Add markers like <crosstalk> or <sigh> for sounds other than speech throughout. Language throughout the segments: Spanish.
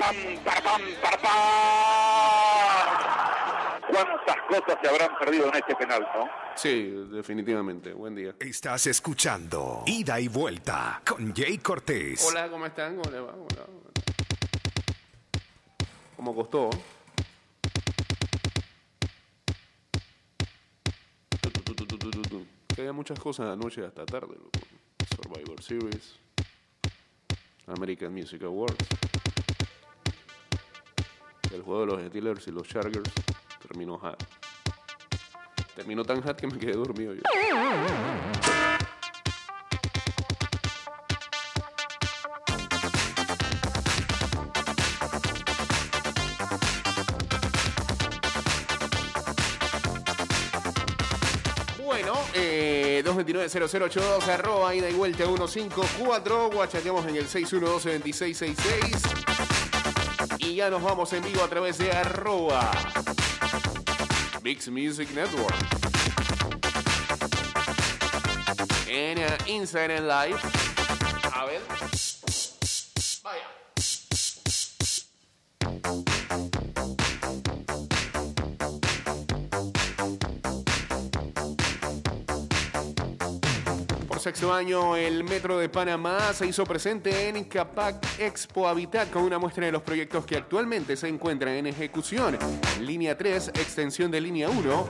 pam, para pam, para pam. ¿Cuántas cosas se habrán perdido en este penal, no? Sí, definitivamente. Buen día. Estás escuchando Ida y Vuelta con Jay Cortés. Hola, ¿cómo están? ¿Cómo les va? Hola. ¿Cómo costó? Que había muchas cosas anoche hasta tarde. loco. Survivor Series. American Music Awards. El juego de los Steelers y los Chargers terminó hot. Terminó tan hot que me quedé dormido yo. Bueno, eh, 229-0082, arroba, ida y vuelta 154, guachateamos en el 612-2666 y ya nos vamos en vivo a través de arroba Mix Music Network en Instagram Live. A ver. Vaya. Sexto año, el Metro de Panamá se hizo presente en Capac Expo Habitat con una muestra de los proyectos que actualmente se encuentran en ejecución. Línea 3, extensión de línea 1,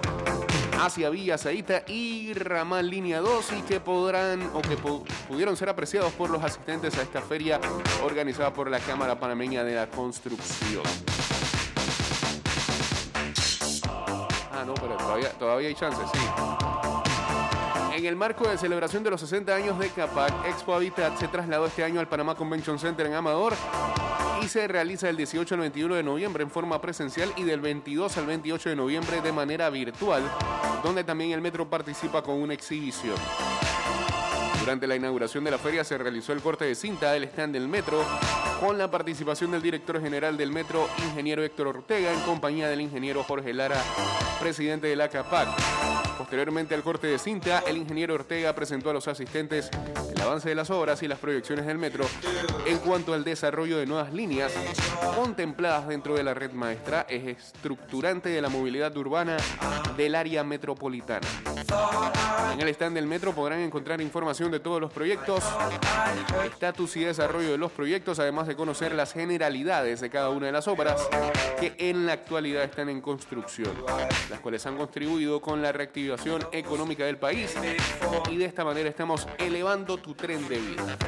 hacia Villa Zaita y Ramal Línea 2 y que podrán o que pu- pudieron ser apreciados por los asistentes a esta feria organizada por la Cámara Panameña de la Construcción. Ah, no, pero todavía, todavía hay chances, sí. En el marco de celebración de los 60 años de Capac, Expo Habitat se trasladó este año al Panamá Convention Center en Amador y se realiza del 18 al 21 de noviembre en forma presencial y del 22 al 28 de noviembre de manera virtual, donde también el metro participa con una exhibición. Durante la inauguración de la feria se realizó el corte de cinta del stand del metro con la participación del director general del metro, ingeniero Héctor Ortega, en compañía del ingeniero Jorge Lara, presidente de la CAPAC. Posteriormente al corte de cinta, el ingeniero Ortega presentó a los asistentes el avance de las obras y las proyecciones del metro en cuanto al desarrollo de nuevas líneas contempladas dentro de la red maestra, eje estructurante de la movilidad urbana del área metropolitana. En el stand del metro podrán encontrar información de todos los proyectos, estatus y desarrollo de los proyectos, además de conocer las generalidades de cada una de las obras que en la actualidad están en construcción, las cuales han contribuido con la reactivación económica del país y de esta manera estamos elevando tu tren de vida.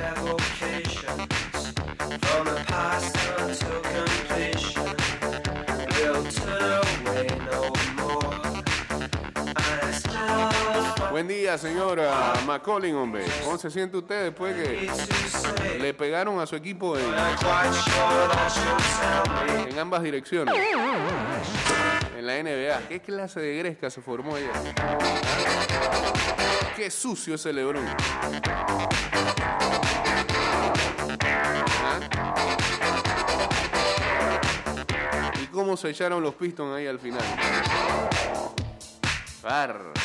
Buen día, señora Macaulay, hombre. ¿Cómo se siente usted después que le pegaron a su equipo en, ambas direcciones? En la NBA. ¿Qué clase de gresca se formó ella? Qué sucio ese Lebron. ¿Ah? ¿Y cómo se echaron los Pistons ahí al final? Bárbaro.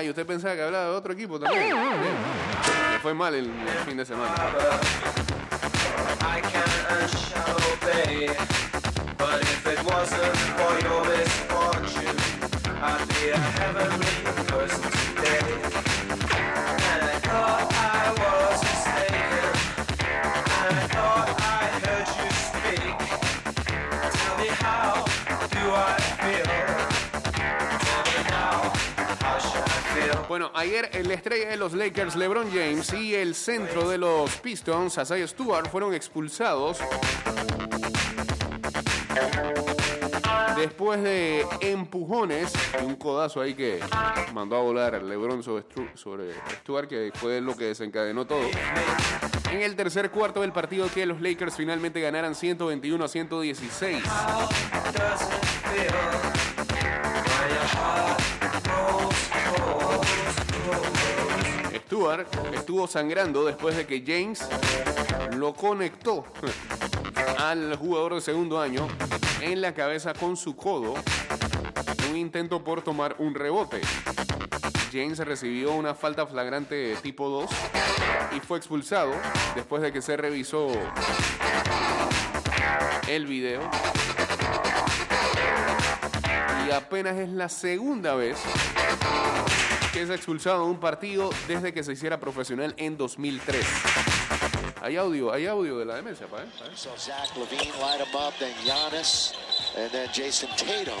Ah, y usted pensaba que hablaba de otro equipo también. Bien. Le fue mal el fin de semana. Bueno, ayer la estrella de los Lakers, LeBron James, y el centro de los Pistons, Isaiah Stewart, fueron expulsados después de empujones y un codazo ahí que mandó a volar LeBron sobre, sobre Stewart, que fue lo que desencadenó todo. En el tercer cuarto del partido que los Lakers finalmente ganaran 121 a 116. Estuvo sangrando después de que James lo conectó al jugador de segundo año en la cabeza con su codo un intento por tomar un rebote. James recibió una falta flagrante tipo 2 y fue expulsado después de que se revisó el video. Y apenas es la segunda vez que es expulsado de un partido desde que se hiciera profesional en 2003. Hay audio, hay audio de la demencia, pa, ¿eh? Pa, ¿eh? So Zach Levine light him up, then Giannis, and then Jason Tatum.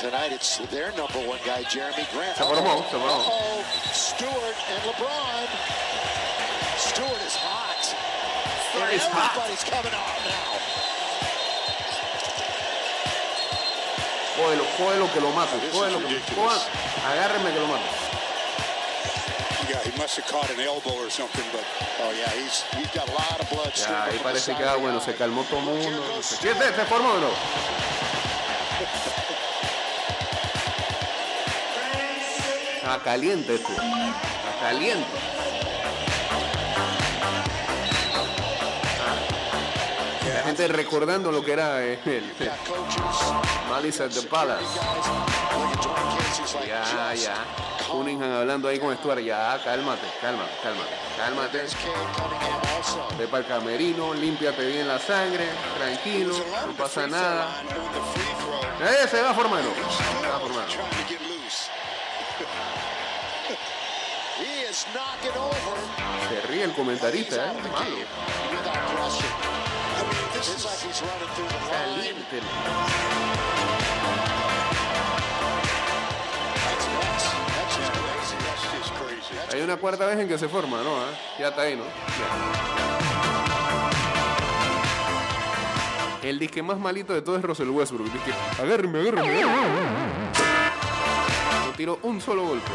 Tonight it's their number one guy, Jeremy Grant. Se formó, se formó. Uh-oh, Stewart and LeBron. Stewart is hot. Stewart is hot. Everybody's coming on now. Cógelo, cógelo que lo mato. Cógelo agárrenme que lo mato. Yeah, he must have caught an elbow or something, but Oh yeah, he's he's got a lot of blood. Ya, streaming ahí parece que ah, bueno, se calmó todo el mundo. Here goes ¿Qué se, se formó de nuevo? Está caliente este. Está caliente. Gente recordando lo que era eh, el, el Malice at the Palace. Ya, ya. Cunningham hablando ahí con Stuart. Ya, cálmate, cálmate, cálmate, cálmate. Ve para el camerino, límpiate bien la sangre, tranquilo, no pasa nada. ¡Eh, se va formando! Se va formando. Se ríe el comentarista, ¿eh? Malo. Caliente. Hay una cuarta vez en que se forma, ¿no? ¿Ah? Ya está ahí, ¿no? El disque más malito de todo es Russell Westbrook. Disque, agárreme. agárreme. No tiró un solo golpe.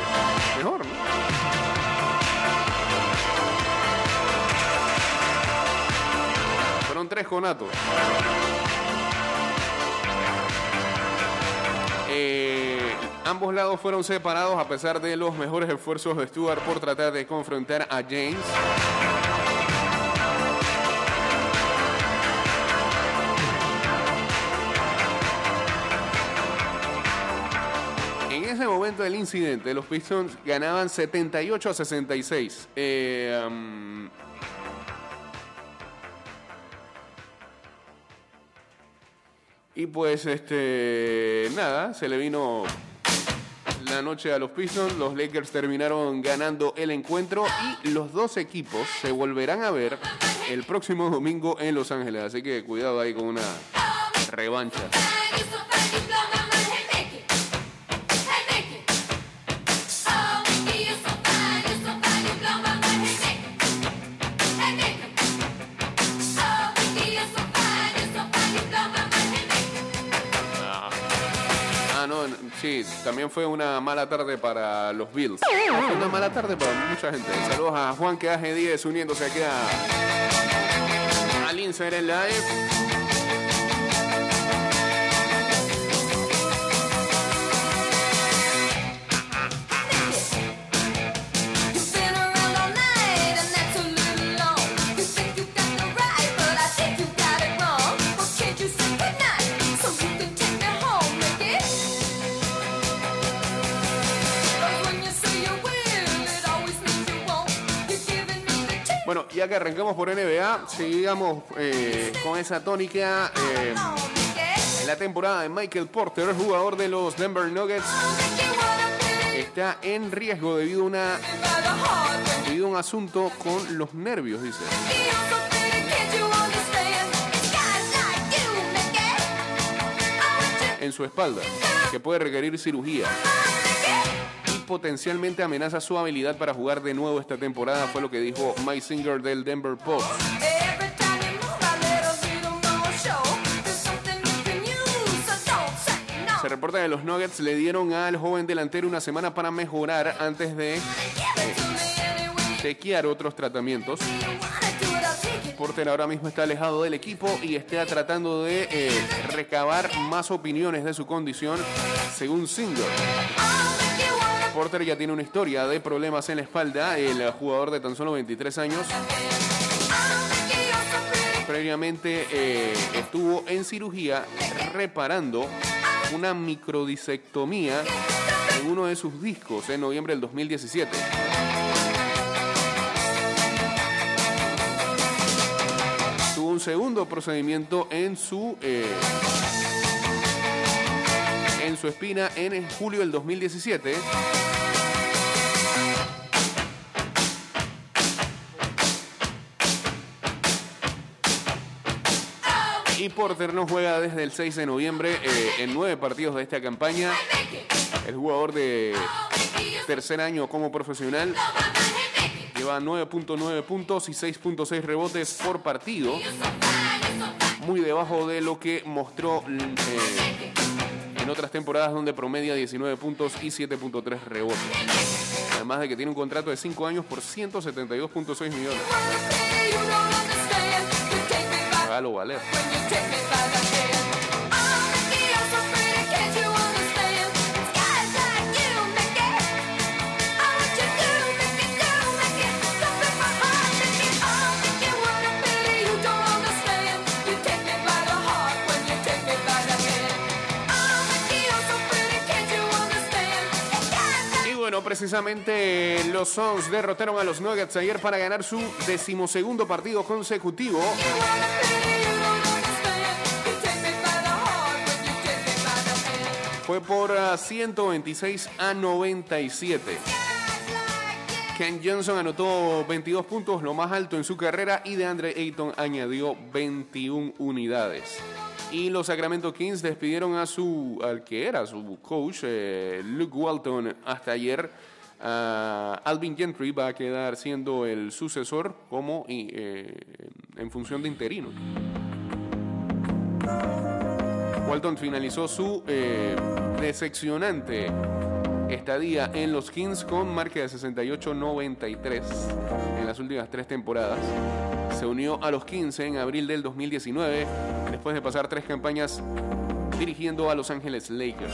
Mejor, ¿no? Tres conatos. Eh, ambos lados fueron separados a pesar de los mejores esfuerzos de Stuart por tratar de confrontar a James. En ese momento del incidente, los Pistons ganaban 78 a 66. Eh, Y pues, este, nada, se le vino la noche a los Pistons. Los Lakers terminaron ganando el encuentro y los dos equipos se volverán a ver el próximo domingo en Los Ángeles. Así que cuidado ahí con una revancha. Sí, también fue una mala tarde para los Bills. Fue una mala tarde para mucha gente. Saludos a Juan que hace 10 uniéndose aquí a, al Instagram Live. Ya que arrancamos por NBA, sigamos eh, con esa tónica. eh, la temporada de Michael Porter, jugador de los Denver Nuggets, está en riesgo debido a, una, debido a un asunto con los nervios, dice. en su espalda, que puede requerir cirugía potencialmente amenaza su habilidad para jugar de nuevo esta temporada, fue lo que dijo Mike Singer del Denver Post. Se reporta que los Nuggets le dieron al joven delantero una semana para mejorar antes de chequear otros tratamientos. Porter ahora mismo está alejado del equipo y está tratando de eh, recabar más opiniones de su condición, según Singer. Porter ya tiene una historia de problemas en la espalda, el jugador de tan solo 23 años. Previamente eh, estuvo en cirugía reparando una microdisectomía en uno de sus discos en noviembre del 2017. Tuvo un segundo procedimiento en su eh, en su espina en julio del 2017. Y Porter no juega desde el 6 de noviembre eh, en nueve partidos de esta campaña. El jugador de tercer año como profesional lleva 9.9 puntos y 6.6 rebotes por partido. Muy debajo de lo que mostró eh, en otras temporadas donde promedia 19 puntos y 7.3 rebotes. Además de que tiene un contrato de 5 años por 172.6 millones. Hágalo valer. Precisamente los Suns derrotaron a los Nuggets ayer para ganar su decimosegundo partido consecutivo. Fue por ah, 126 a 97. Ken Johnson anotó 22 puntos, lo más alto en su carrera, y DeAndre Ayton añadió 21 unidades. Y los Sacramento Kings despidieron a su, al que era su coach, eh, Luke Walton, hasta ayer. Ah, Alvin Gentry va a quedar siendo el sucesor como eh, en función de interino. Walton finalizó su eh, decepcionante estadía en los Kings con marca de 68-93 en las últimas tres temporadas. Se unió a los 15 en abril del 2019 después de pasar tres campañas dirigiendo a Los Ángeles Lakers.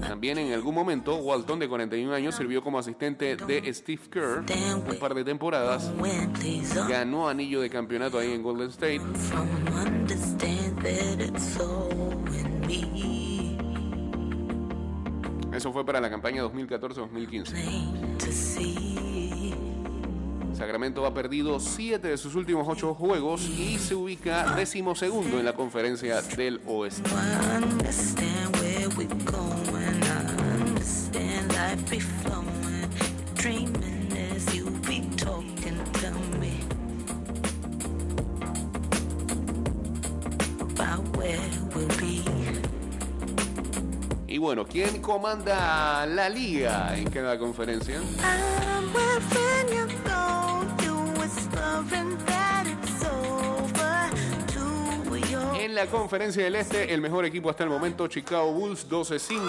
También en algún momento, Walton, de 41 años, sirvió como asistente de Steve Kerr un par de temporadas. Ganó anillo de campeonato ahí en Golden State. Eso fue para la campaña 2014-2015. Sacramento ha perdido 7 de sus últimos 8 juegos y se ubica decimosegundo en la conferencia del oeste. Y bueno, ¿quién comanda la liga en cada conferencia? En la conferencia del este, el mejor equipo hasta el momento, Chicago Bulls 12-5.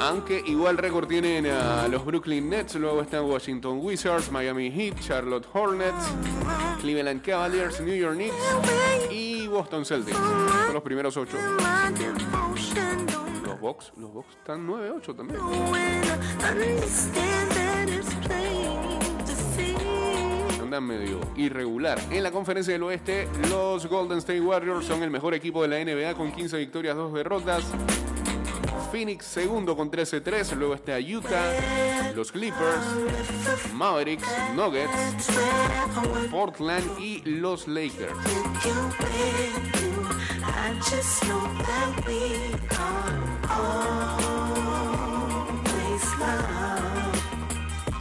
Aunque igual récord tienen a los Brooklyn Nets, luego están Washington Wizards, Miami Heat, Charlotte Hornets, Cleveland Cavaliers, New York Knicks y Boston Celtics. Son los primeros ocho. Bucks, los Bucks están 9-8 también. Andan medio irregular. En la conferencia del oeste, los Golden State Warriors son el mejor equipo de la NBA con 15 victorias, 2 derrotas. Phoenix segundo con 13-3, luego está Utah, los Clippers, Mavericks, Nuggets, Portland y los Lakers.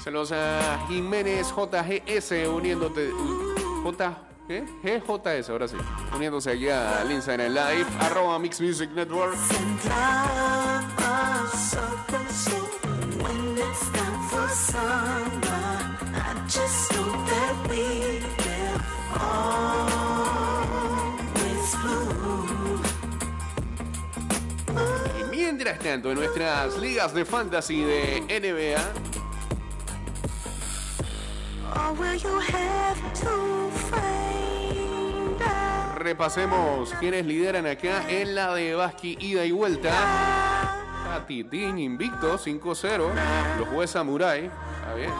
Saludos a Jiménez JGS uniéndote. J. GJS, ahora sí. Uniéndose aquí al Instagram Live, arroba Mix Music Network. Y mientras tanto, en nuestras ligas de fantasy de NBA, repasemos quienes lideran acá en la de Basqui ida y vuelta. Titín invicto 5-0. Los jueces Samurai. Está bien.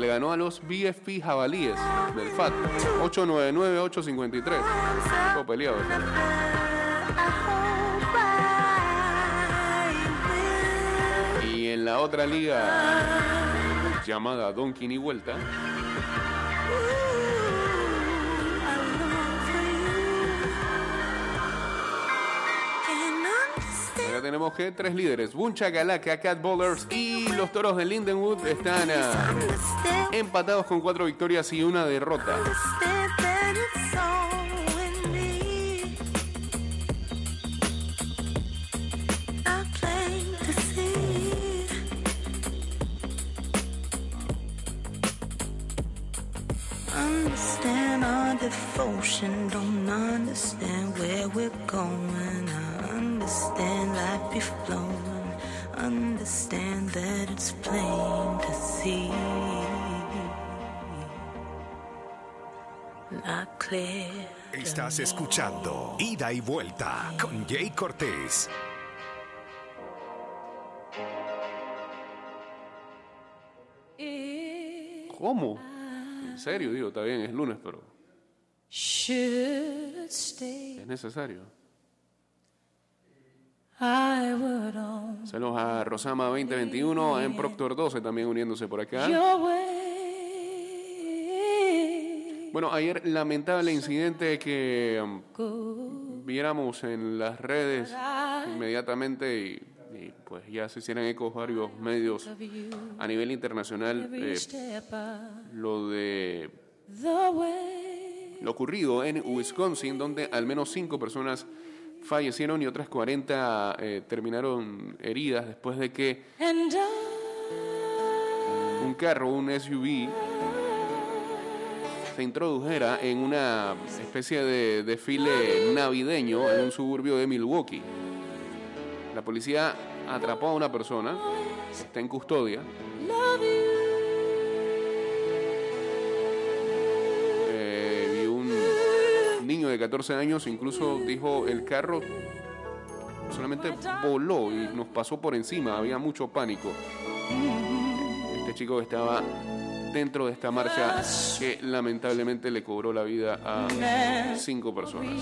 Le ganó a los BFP Jabalíes del FAT. 899-853. Todo peleado. Y en la otra liga llamada Donkey y Vuelta, Tenemos que tres líderes, Buncha Galaca, Cat Bowlers y los toros de Lindenwood están ah, empatados con cuatro victorias y una derrota. I understand life be flowing, understand that it's plain to see. Not clear. Estás escuchando Ida y Vuelta con Jay Cortés. ¿Cómo? En serio, digo, está bien, es lunes, pero es necesario. I would on Saludos a Rosama 2021, en Proctor 12 también uniéndose por acá. Bueno, ayer lamentable incidente que um, viéramos en las redes inmediatamente y, y, pues ya se hicieron ecos varios medios a nivel internacional eh, lo de lo ocurrido en Wisconsin, donde al menos cinco personas fallecieron y otras 40 eh, terminaron heridas después de que un carro, un SUV, se introdujera en una especie de desfile navideño en un suburbio de Milwaukee. La policía atrapó a una persona, está en custodia. Niño de 14 años incluso dijo el carro solamente voló y nos pasó por encima, había mucho pánico. Este chico estaba dentro de esta marcha que lamentablemente le cobró la vida a cinco personas.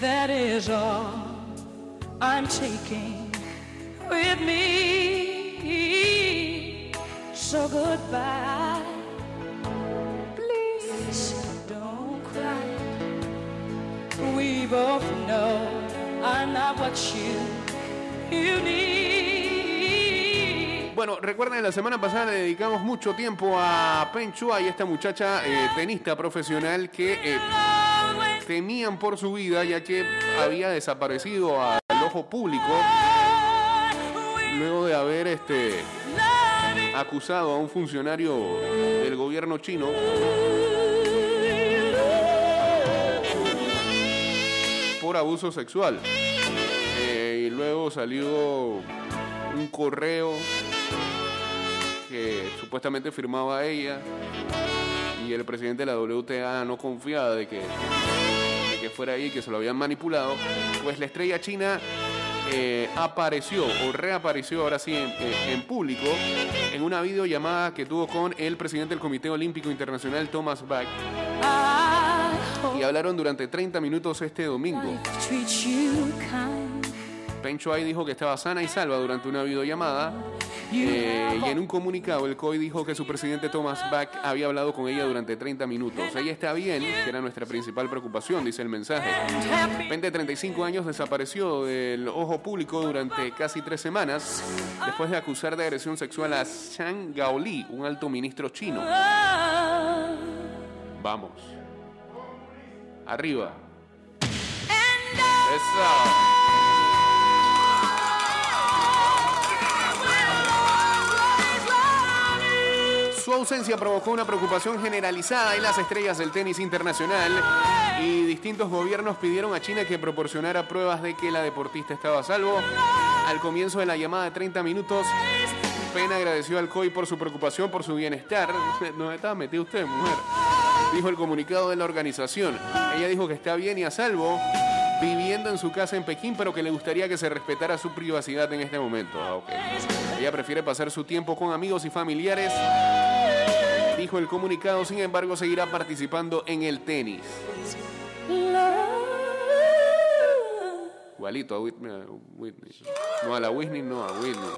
That is all I'm taking with me. So goodbye. Bueno, recuerden, la semana pasada le dedicamos mucho tiempo a Pen Chua y esta muchacha eh, tenista profesional que eh, temían por su vida ya que había desaparecido al ojo público luego de haber este, acusado a un funcionario del gobierno chino por abuso sexual. Luego salió un correo que supuestamente firmaba ella y el presidente de la WTA no confiaba de que, de que fuera ahí, que se lo habían manipulado, pues la estrella china eh, apareció o reapareció ahora sí en, eh, en público en una videollamada que tuvo con el presidente del Comité Olímpico Internacional, Thomas Bach, y hablaron durante 30 minutos este domingo. Peng Shuai dijo que estaba sana y salva durante una videollamada. eh, y en un comunicado, el COI dijo que su presidente Thomas Bach había hablado con ella durante 30 minutos. Ella está bien, que era nuestra principal preocupación, dice el mensaje. Pen de 35 años desapareció del ojo público durante casi tres semanas después de acusar de agresión sexual a Zhang Gaoli, un alto ministro chino. Vamos. Arriba. Eso. Su ausencia provocó una preocupación generalizada en las estrellas del tenis internacional y distintos gobiernos pidieron a China que proporcionara pruebas de que la deportista estaba a salvo. Al comienzo de la llamada de 30 minutos, Penn agradeció al COI por su preocupación por su bienestar. <laughs> No estaba metido usted, mujer. Dijo el comunicado de la organización. Ella dijo que está bien y a salvo. Viviendo en su casa en Pekín, pero que le gustaría que se respetara su privacidad en este momento. Ah. Ella prefiere pasar su tiempo con amigos y familiares. Dijo el comunicado, sin embargo, seguirá participando en el tenis. Igualito a Whitney. a Whitney. No a la Whitney, no a Whitney.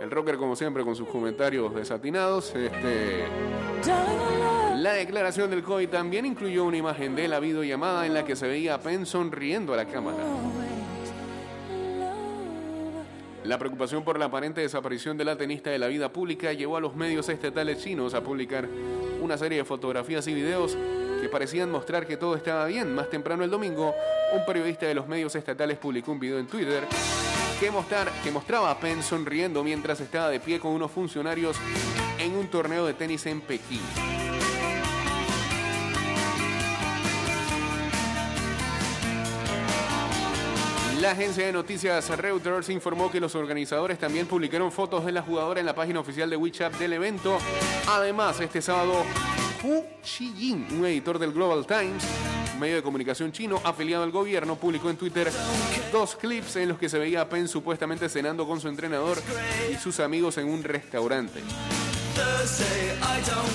El rocker, como siempre, con sus comentarios desatinados. Este, la declaración del COVID también incluyó una imagen de la videollamada en la que se veía a Penn sonriendo a la cámara. La preocupación por la aparente desaparición de la tenista de la vida pública llevó a los medios estatales chinos a publicar una serie de fotografías y videos que parecían mostrar que todo estaba bien. Más temprano el domingo, un periodista de los medios estatales publicó un video en Twitter que, que mostraba a Penn sonriendo mientras estaba de pie con unos funcionarios en un torneo de tenis en Pekín. La agencia de noticias Reuters informó que los organizadores también publicaron fotos de la jugadora en la página oficial de WeChat del evento. Además, este sábado, Hu Xijin, un editor del Global Times, medio de comunicación chino afiliado al gobierno, publicó en Twitter dos clips en los que se veía a Penn supuestamente cenando con su entrenador y sus amigos en un restaurante.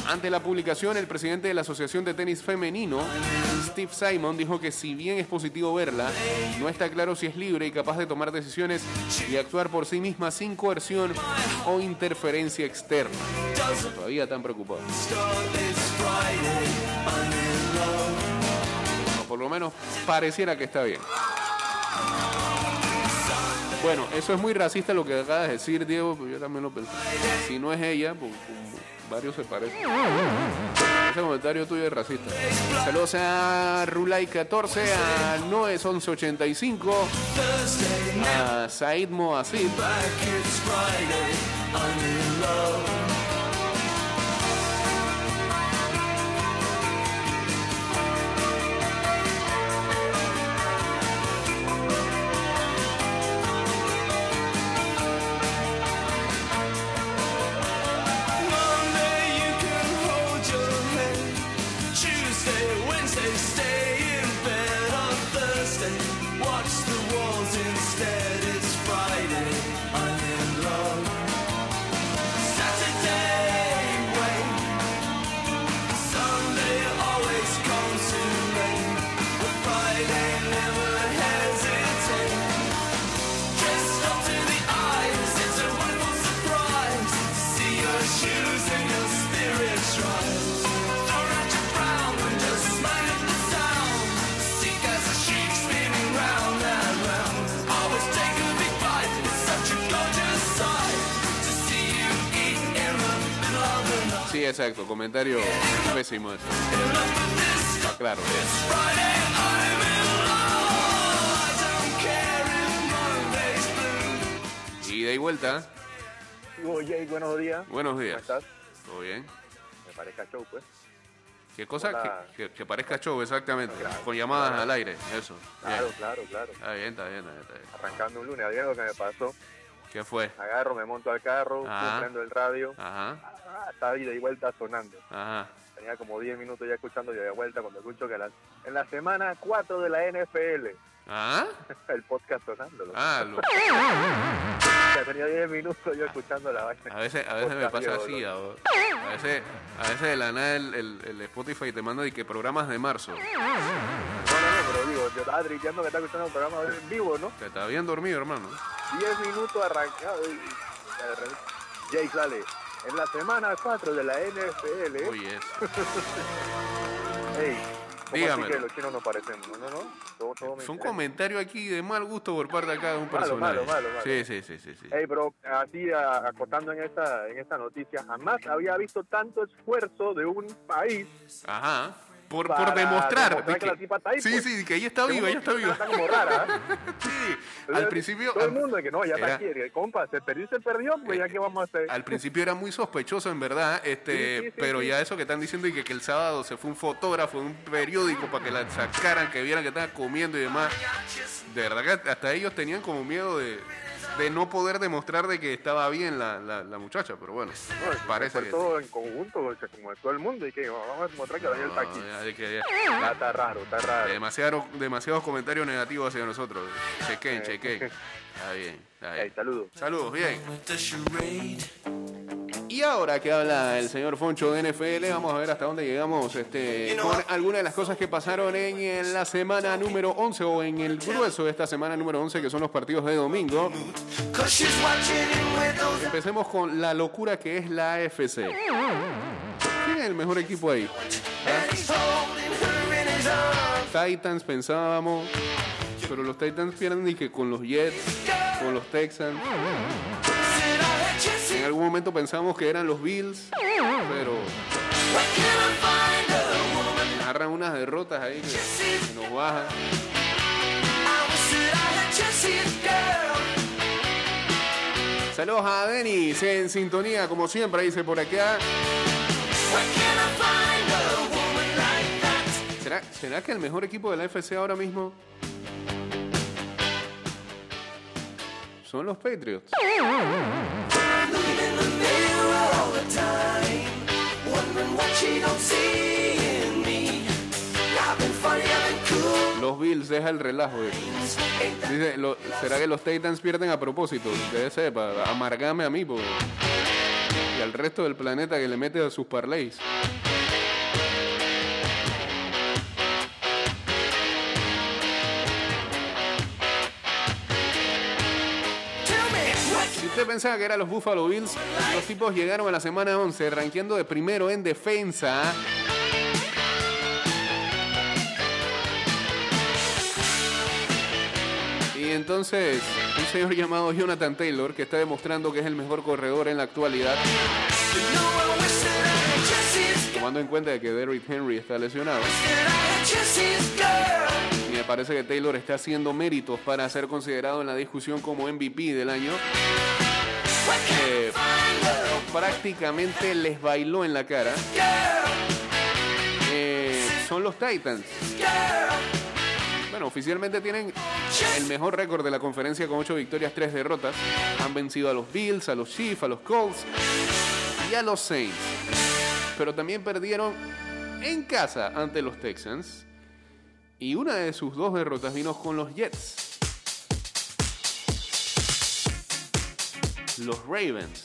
Ante la publicación, el presidente de la Asociación de Tenis Femenino, Steve Simon, dijo que si bien es positivo verla, no está claro si es libre y capaz de tomar decisiones y actuar por sí misma sin coerción o interferencia externa. Todavía tan preocupado. Por lo menos pareciera que está bien. Bueno, eso es muy racista lo que acabas de decir, Diego, pero yo también lo pensé. Si no es ella, pues varios se parecen. Ese comentario tuyo es racista. Saludos a Rulay14, a Noes1185, a Said Moasid. Comentario pésimo ese. Ah, Claro. Friday, I'm in love. I don't care if Monday's blue. Y de ahí vuelta. Oye, buenos días. Buenos días. ¿Cómo estás? ¿Todo bien? Me parezca show, pues. ¿Qué cosa? Que, que- que parezca show, exactamente. Claro, Con llamadas claro. al aire, eso. Claro, Bien. claro, claro. Está bien, está bien, está bien, está bien. Arrancando un lunes, ¿había algo que me pasó? ¿Qué fue? Agarro, me monto al carro, prendo el radio. Ajá, está ida y vuelta sonando. ajá. Tenía como 10 minutos ya escuchando y de vuelta cuando escucho que la- en la semana 4 de la NFL, ¿Ah? <laughs> el podcast sonando. Ah, lo- Ya tenía 10 minutos yo escuchando la vaina. a veces, a veces me pasa así. A veces, a veces de la nada el, el- el Spotify te manda y que programas de marzo. Estaba tripeando que está escuchando un programa en vivo, ¿no? Te está bien dormido, hermano. 10 minutos arrancado y... Jay sale. En la semana 4 de la NFL, Oye, eso. <laughs> Ey, ¿cómo Dígamelo. así que los chinos no parecemos? No, no. Todo, Fue un comentario aquí de mal gusto por parte de acá de un personaje. malo, malo, malo. Sí, sí, sí, sí. sí. Ey, pero así acotando en esta, en esta noticia, jamás había visto tanto esfuerzo de un país. Ajá. Por, Para por demostrar. demostrar de que la tipa está ahí, sí, pues. sí, que ella está viva, ella está viva. Está como rara. ¿eh? <laughs> Sí, al principio. Todo el mundo que no, ya está aquí. el Compa, se perdió, se perdió, pues ya qué vamos a hacer. Al principio era muy sospechoso, en verdad, este, Sí, sí, sí, pero ya eso que están diciendo y que, que el sábado se fue un fotógrafo de un periódico para que la sacaran, que vieran que estaba comiendo y demás. De verdad que hasta ellos tenían como miedo de, de no poder demostrar de que estaba bien la, la- la muchacha, pero bueno, No, parece que... todo en conjunto, o sea, como de todo el mundo, y que vamos a demostrar que Daniel está aquí. No, ya de que- Ah, está raro, está raro. demasiado- demasiados comentarios negativos hacia nosotros. Chequen, Eh. chequen. <laughs> Está bien, está bien. saludos. Saludos, bien. Y ahora que habla el señor Foncho de NFL, vamos a ver hasta dónde llegamos este, con algunas de las cosas que pasaron en, la semana número 11 o en el grueso de esta semana número 11, que son los partidos de domingo. Empecemos con la locura que es la AFC. ¿Quién es el mejor equipo ahí? ¿Ah? Titans pensábamos, pero los Titans pierden y que con los Jets, con los Texans. En algún momento pensamos que eran los Bills, pero agarran unas derrotas ahí que, nos bajan. Saludos a Denis en sintonía, como siempre, dice por acá. ¿Será, ¿Será que el mejor equipo de la FC ahora mismo son los Patriots? Los Bills, deja el relajo. eh. Dice, ¿será que los Titans pierden a propósito? Debe ser, para amargarme a mí po. y al resto del planeta que le mete a sus parlays. Pensaba que eran los Buffalo Bills, los tipos llegaron a la semana 11 rankeando de primero en defensa. Y entonces, un señor llamado Jonathan Taylor, que está demostrando que es el mejor corredor en la actualidad, tomando en cuenta que Derrick Henry está lesionado. Me parece que Taylor está haciendo méritos para ser considerado en la discusión como MVP del año. Eh, prácticamente les bailó en la cara. Eh, son los Titans. Bueno, oficialmente tienen el mejor récord de la conferencia con 8 victorias, 3 derrotas. Han vencido a los Bills, a los Chiefs, a los Colts y a los Saints. Pero también perdieron en casa ante los Texans. Y una de sus dos derrotas vino con los Jets. Los Ravens.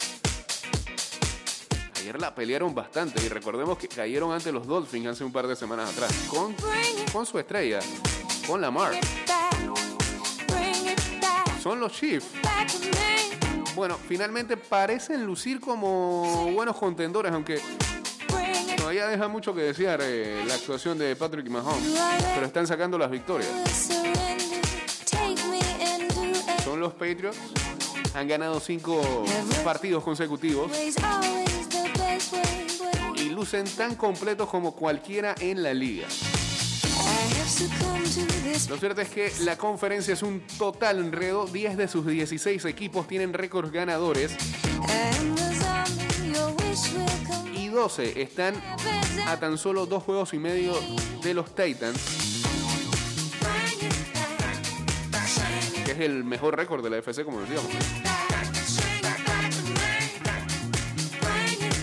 Ayer la pelearon bastante y recordemos que cayeron ante los Dolphins hace un par de semanas atrás. Con, con su estrella, con Lamar. Son los Chiefs. Bueno, finalmente parecen lucir como buenos contendores, aunque deja mucho que desear eh, la actuación de Patrick Mahomes. Pero están sacando las victorias. Son los Patriots. Han ganado cinco partidos consecutivos y lucen tan completos como cualquiera en la liga. Lo cierto es que la conferencia es un total enredo. 10 de sus 16 equipos tienen récords ganadores 12 están a tan solo dos juegos y medio de los Titans, que es el mejor récord de la FC, como decíamos.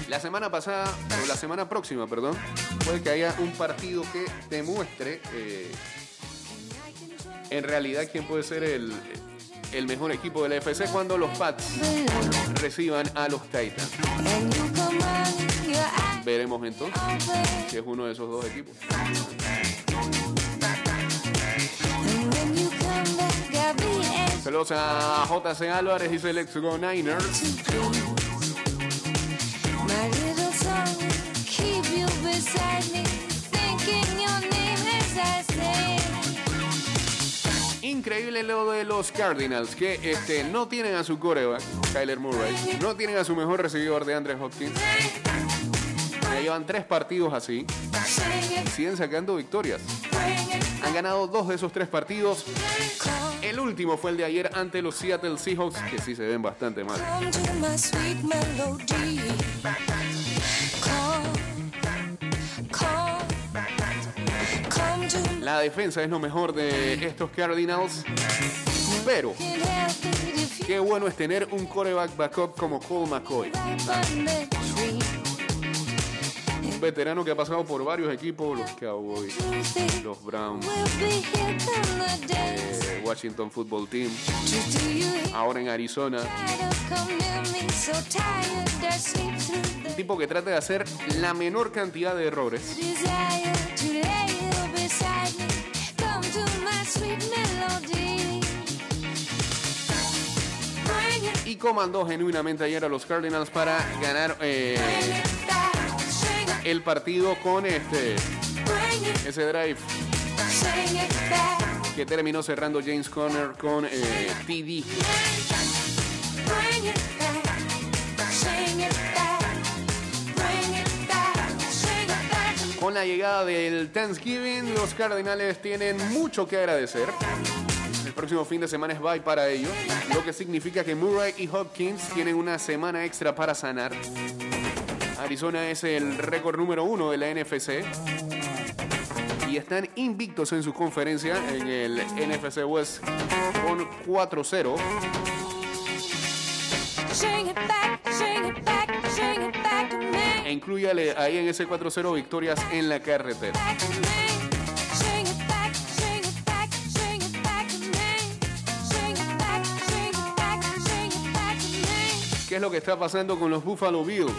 La semana pasada, o la semana próxima, perdón, puede que haya un partido que demuestre eh, en realidad quién puede ser el, el mejor equipo de la FC cuando los Pats reciban a los Titans. Veremos entonces si es uno de esos dos equipos. Saludos a JC Álvarez, dice Let's Go Niners. Increíble lo de los Cardinals, que este, no tienen a su coreback, Kyler Murray, no tienen a su mejor recibidor de Andre Hopkins. Ya llevan tres partidos así siguen sacando victorias. Han ganado dos de esos tres partidos. El último fue el de ayer ante los Seattle Seahawks, que sí se ven bastante mal. La defensa es lo mejor de estos Cardinals, pero Qué bueno es tener un coreback backup como Cole McCoy. Un veterano que ha pasado por varios equipos, los Cowboys, los Browns, eh, Washington Football Team, ahora en Arizona. Un tipo que trata de hacer la menor cantidad de errores. Y comandó genuinamente ayer a los Cardinals para ganar eh, el partido con este ese drive que terminó cerrando James Conner con eh, TD. Con la llegada del Thanksgiving, los Cardinals tienen mucho que agradecer. Próximo fin de semana es bye para ellos, lo que significa que Murray y Hopkins tienen una semana extra para sanar. Arizona es el récord número uno de la NFC y están invictos en su conferencia en el NFC West con 4-0. E incluyale ahí en ese 4-0 victorias en la carretera. ¿Qué es lo que está pasando con los Buffalo Bills?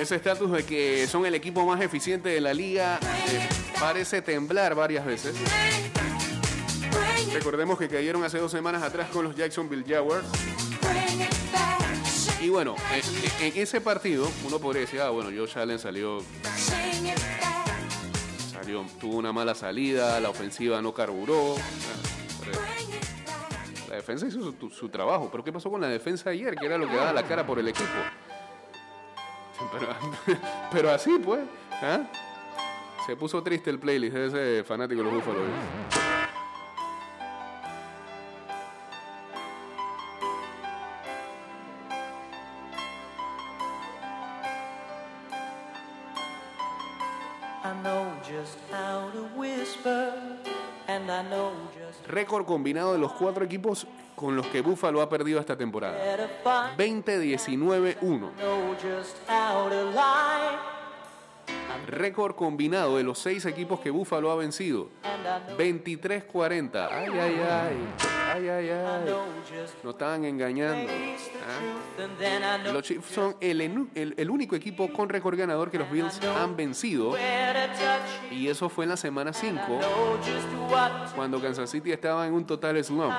Ese estatus de que son el equipo más eficiente de la liga eh, parece temblar varias veces. Recordemos que cayeron hace dos semanas atrás con los Jacksonville Jaguars. Y bueno, en, en ese partido uno podría decir, ah, bueno, Josh Allen salió, salió, tuvo una mala salida, la ofensiva no carburó. La defensa hizo su, trabajo, pero ¿qué pasó con la defensa ayer? Que era lo que daba la cara por el equipo. <laughs> Pero, pero así pues, ¿ah? Se puso triste el playlist de ese fanático de los Buffalo combinado de los cuatro equipos con los que Buffalo ha perdido esta temporada. where to find. 20-19-1. Récord combinado de los seis equipos que Buffalo ha vencido. and I know, 23-40. Ay, ay, ay. Ay, ay, ay. Nos estaban engañando. ¿ah? Los Chiefs son el, único equipo con récord ganador que los Bills han vencido. Y eso fue en la semana 5, Know just what. cuando Kansas City estaba en un total slump.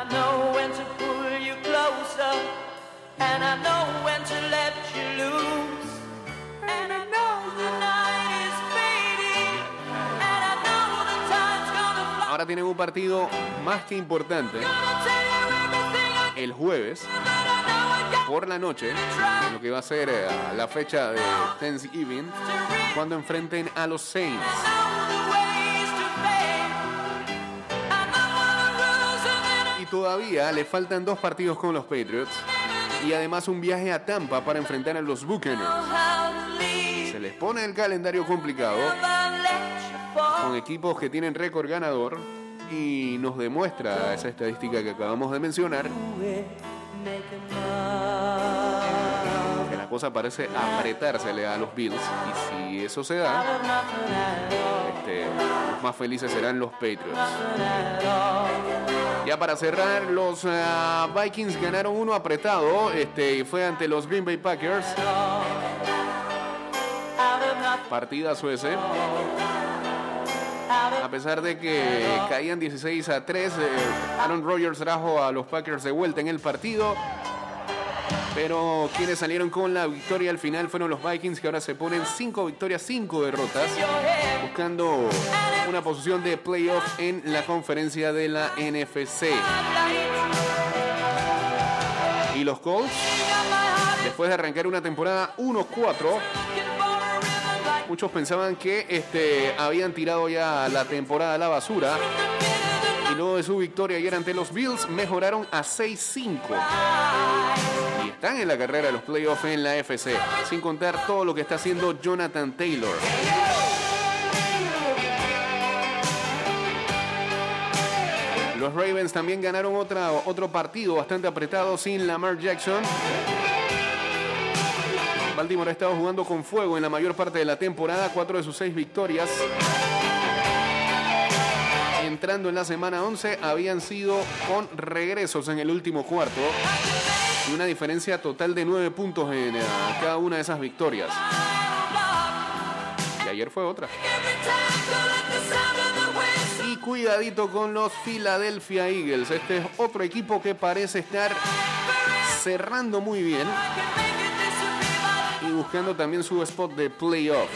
Tienen un partido más que importante el jueves por la noche, lo que va a ser eh, la fecha de Thanksgiving, cuando enfrenten a los Saints. Y todavía le faltan dos partidos con los Patriots y además un viaje a Tampa para enfrentar a los Buccaneers. Se les pone el calendario complicado con equipos que tienen récord ganador y nos demuestra esa estadística que acabamos de mencionar que la cosa parece apretársele a los Bills y si eso se da, este, los más felices serán los Patriots. Ya para cerrar, los ah, Vikings ganaron uno apretado este, y fue ante los Green Bay Packers. Out of A pesar de que caían 16 a 3, eh, Aaron Rodgers trajo a los Packers de vuelta en el partido. Pero quienes salieron con la victoria al final fueron los Vikings, que ahora se ponen 5 victorias, 5 derrotas, buscando una posición de playoff en la conferencia de la NFC. Y los Colts, después de arrancar una temporada 1-4, muchos pensaban que este, habían tirado ya la temporada a la basura Y luego de su victoria ayer ante los Bills, mejoraron a 6-5. Y están en la carrera de los playoffs en la FC, sin contar todo lo que está haciendo Jonathan Taylor. Los Ravens también ganaron otro partido bastante apretado sin Lamar Jackson. Baltimore ha estado jugando con fuego en la mayor parte de la temporada, cuatro de sus seis victorias. Entrando en la semana 11 habían sido con regresos en el último cuarto y una diferencia total de nueve puntos en eh, cada una de esas victorias. Y ayer fue otra. Y cuidadito con los Philadelphia Eagles. Este es otro equipo que parece estar cerrando muy bien buscando también su spot de playoff.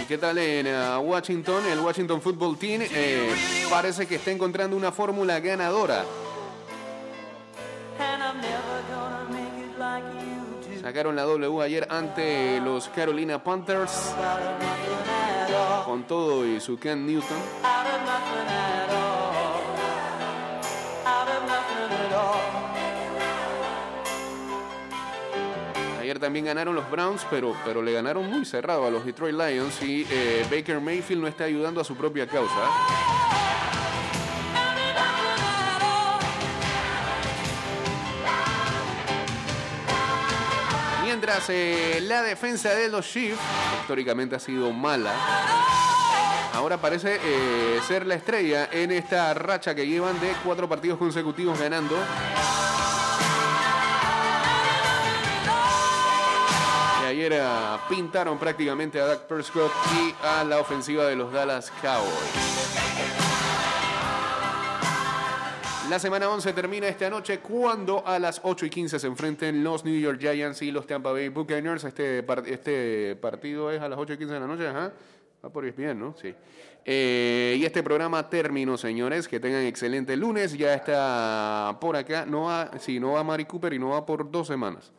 ¿Y qué tal en uh, Washington? El Washington Football Team eh, parece que está encontrando una fórmula ganadora. Sacaron la W ayer ante los Carolina Panthers con todo y su Ken Newton. Ayer también ganaron los Browns, pero, pero le ganaron muy cerrado a los Detroit Lions y eh, Baker Mayfield no está ayudando a su propia causa. Mientras eh, la defensa de los Chiefs históricamente ha sido mala, ahora parece eh, ser la estrella en esta racha que llevan de cuatro partidos consecutivos ganando. Ayer pintaron prácticamente a Dak Prescott y a la ofensiva de los Dallas Cowboys. La semana 11 termina esta noche cuando a las 8 y 15 se enfrenten los New York Giants y los Tampa Bay Buccaneers. Este, par- este partido es a las 8 y 15 de la noche, ajá. Va por ESPN, ¿no? Sí. Eh, y este programa terminó, señores. Que tengan excelente lunes. Ya está por acá. No va, sí, no va Mari Cooper y no va por dos semanas.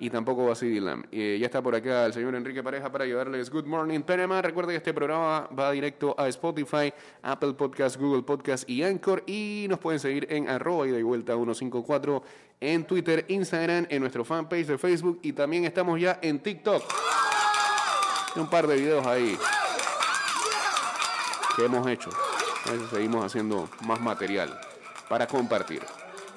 Y tampoco CD Lamb. Eh, ya está por acá el señor Enrique Pareja para llevarles Good Morning Panama. Recuerden que este programa va directo a Spotify, Apple Podcast, Google Podcast y Anchor. Y nos pueden seguir en arroba y de vuelta 154 en Twitter, Instagram, en nuestro fanpage de Facebook. Y también estamos ya en TikTok. Un par de videos ahí que hemos hecho. Veces seguimos haciendo más material para compartir.